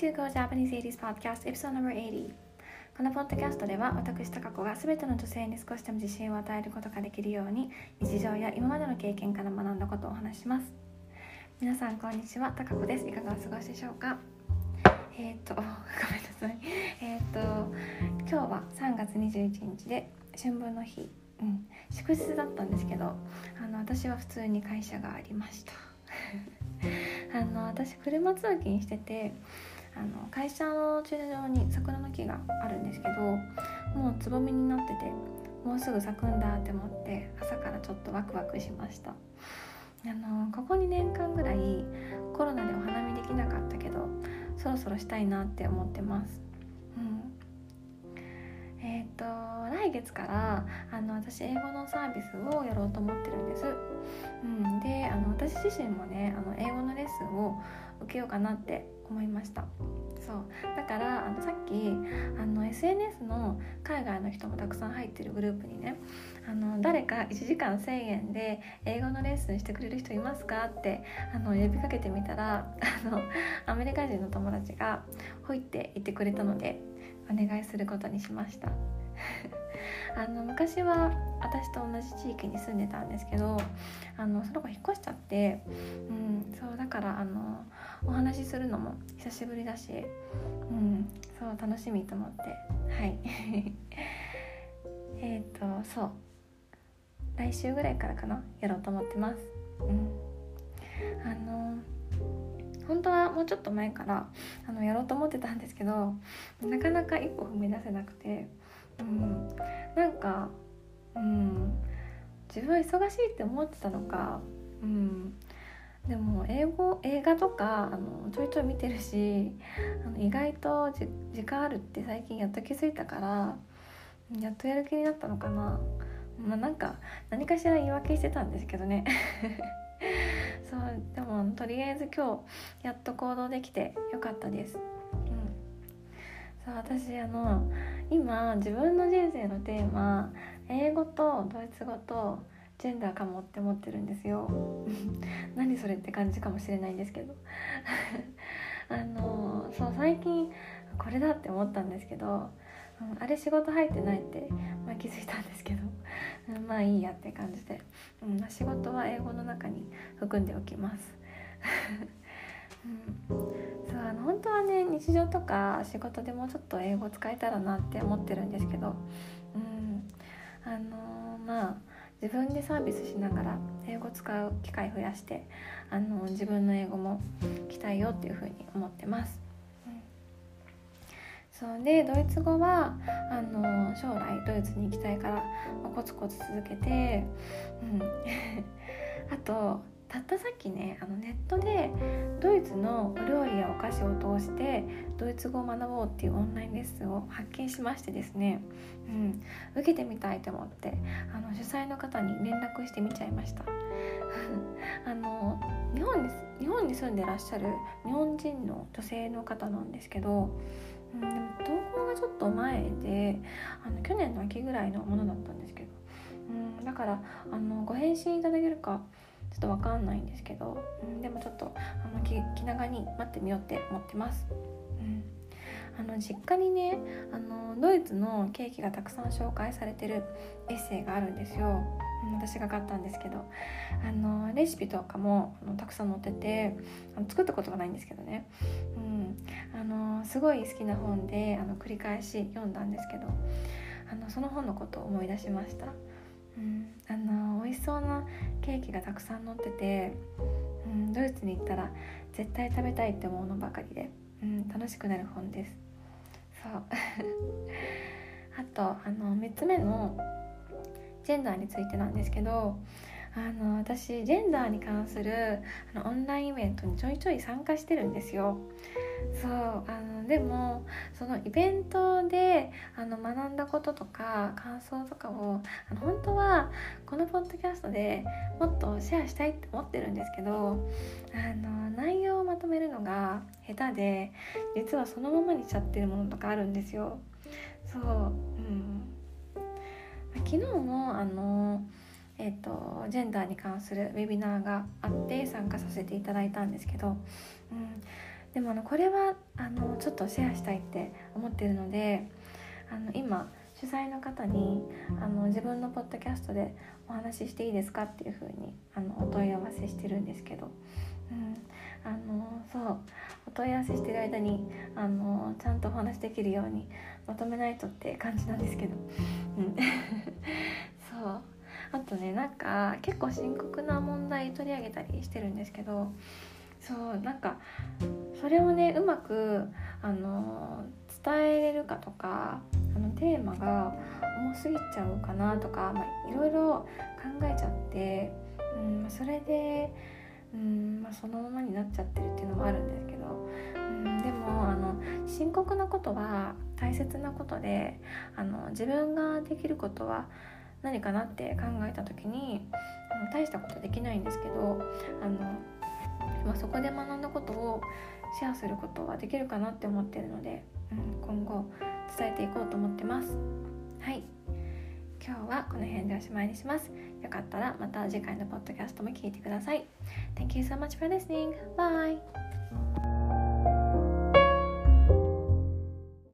to Go Japanese 80s Podcast Episode No.80 このポッドキャストでは私高子が全ての女性に少しでも自信を与えることができるように日常や今までの経験から学んだことをお話します。皆さんこんにちは。高子です。いかがお過ごしでしょうか？えっ、と ごめんなさい。えっ、と今日は3月21日で春分の日。うん、祝日だったんですけどあの私は普通に会社がありました。あの私車通勤しててあの会社の駐車場に桜の木があるんですけどもうつぼみになっててもうすぐ咲くんだって思って朝からちょっとワクワクしました。あのここ2年間ぐらいコロナでお花見できなかったけどそろそろしたいなって思ってます。えっ、と来月からあの私英語のサービスをやろうと思ってるんです。私自身もねあの英語のレッスンを受けようかなって思いました。そうだからあのさっきあの SNS の海外の人もたくさん入ってるグループにねあの誰か1時間1000円で英語のレッスンしてくれる人いますかってあの呼びかけてみたらあのアメリカ人の友達がほいって言ってくれたのでお願いすることにしましたあの昔は私と同じ地域に住んでたんですけどあのその子引っ越しちゃって、うん、そうだからあのお話しするのも久しぶりだし、うん、そう楽しみと思ってはい。えっとそう。来週ぐらいからかな？やろうと思ってます。うん、あの本当はもうちょっと前からあのやろうと思ってたんですけどなかなか一歩踏み出せなくて、うん、なんか、うん、自分は忙しいって思ってたのか、うん、でも英語映画とかあのちょいちょい見てるしあの意外と時間あるって最近やっと気づいたからやっとやる気になったのかな。まあ、なんか何かしら言い訳してたんですけどね そうでもとりあえず今日やっと行動できてよかったです。そう私あの今自分の人生のテーマ英語とドイツ語とジェンダーかもって思ってるんですよ。何それって感じかもしれないんですけど。あのそう最近これだって思ったんですけどうん、あれ仕事入ってないって、まあ、気づいたんですけど、まあいいやって感じで、うんま、仕事は英語の中に含んでおきます。うん、本当はね日常とか仕事でもちょっと英語使えたらなって思ってるんですけど、うん、あのー、まあ自分でサービスしながら英語使う機会増やしてあの自分の英語も鍛えよっていうふうに思ってます。そうでドイツ語はあの将来ドイツに行きたいから、ま、コツコツ続けて、うん、あとたったさっきねあのネットでドイツのお料理やお菓子を通してドイツ語を学ぼうっていうオンラインレッスンを発見しましてですね、うん、受けてみたいと思ってあの主催の方に連絡してみちゃいました。あの日本に日本に住んでらっしゃる日本人の女性の方なんですけどうん、でも投稿がちょっと前であの去年の秋ぐらいのものだったんですけど、うん、だからあのご返信いただけるかちょっと分かんないんですけど、うん、でもちょっとあの気気長に待ってみようって思ってます。うん。あの実家にねあのドイツのケーキがたくさん紹介されてるエッセイがあるんですよ。私が買ったんですけど。あのレシピとかもあのたくさん載っててあの作ったことがないんですけどね、うん、あのすごい好きな本であの繰り返し読んだんですけどあのその本のことを思い出しました、うん、あの美味しそうなケーキがたくさん載ってて、うん、ドイツに行ったら絶対食べたいって思うのばかりで、うん、楽しくなる本です。そう。あとあの3つ目のジェンダーについてなんですけどあの私ジェンダーに関するあのオンラインイベントにちょいちょい参加してるんですよ。そうあのでもそのイベントであの学んだこととか感想とかをあの本当はこのポッドキャストでもっとシェアしたいって思ってるんですけどあの内容をまとめるのが下手で実はそのままにしちゃってるものとかあるんですよ。そう、うん昨日もあのえーと、ジェンダーに関するウェビナーがあって参加させていただいたんですけど、うん、でもあのこれはあのちょっとシェアしたいって思ってるのであの今主催の方にあの自分のポッドキャストでお話ししていいですかっていう風にあのお問い合わせしてるんですけど、うん、あのそう。お問い合わせしてる間にあのちゃんとお話できるようにまとめないとって感じなんですけど、うん、そう。あとねなんか結構深刻な問題取り上げたりしてるんですけど。そうなんかそれをねうまくあの伝えれるかとかあのテーマが重すぎちゃうかなとか、まあ、いろいろ考えちゃって、うん、それで、うんまあ、そのままになっちゃってるっていうのもあるんですけど、うん、でもあの深刻なことは大切なことであの自分ができることは何かなって考えた時にあの大したことできないんですけどあの、まあ、そこで学んだことをシェアすることはできるかなって思ってるので、うん、今後伝えていこうと思ってますはい今日はこの辺でおしまいにしますよかったらまた次回のポッドキャストも聞いてください Thank you so much for listening. Bye!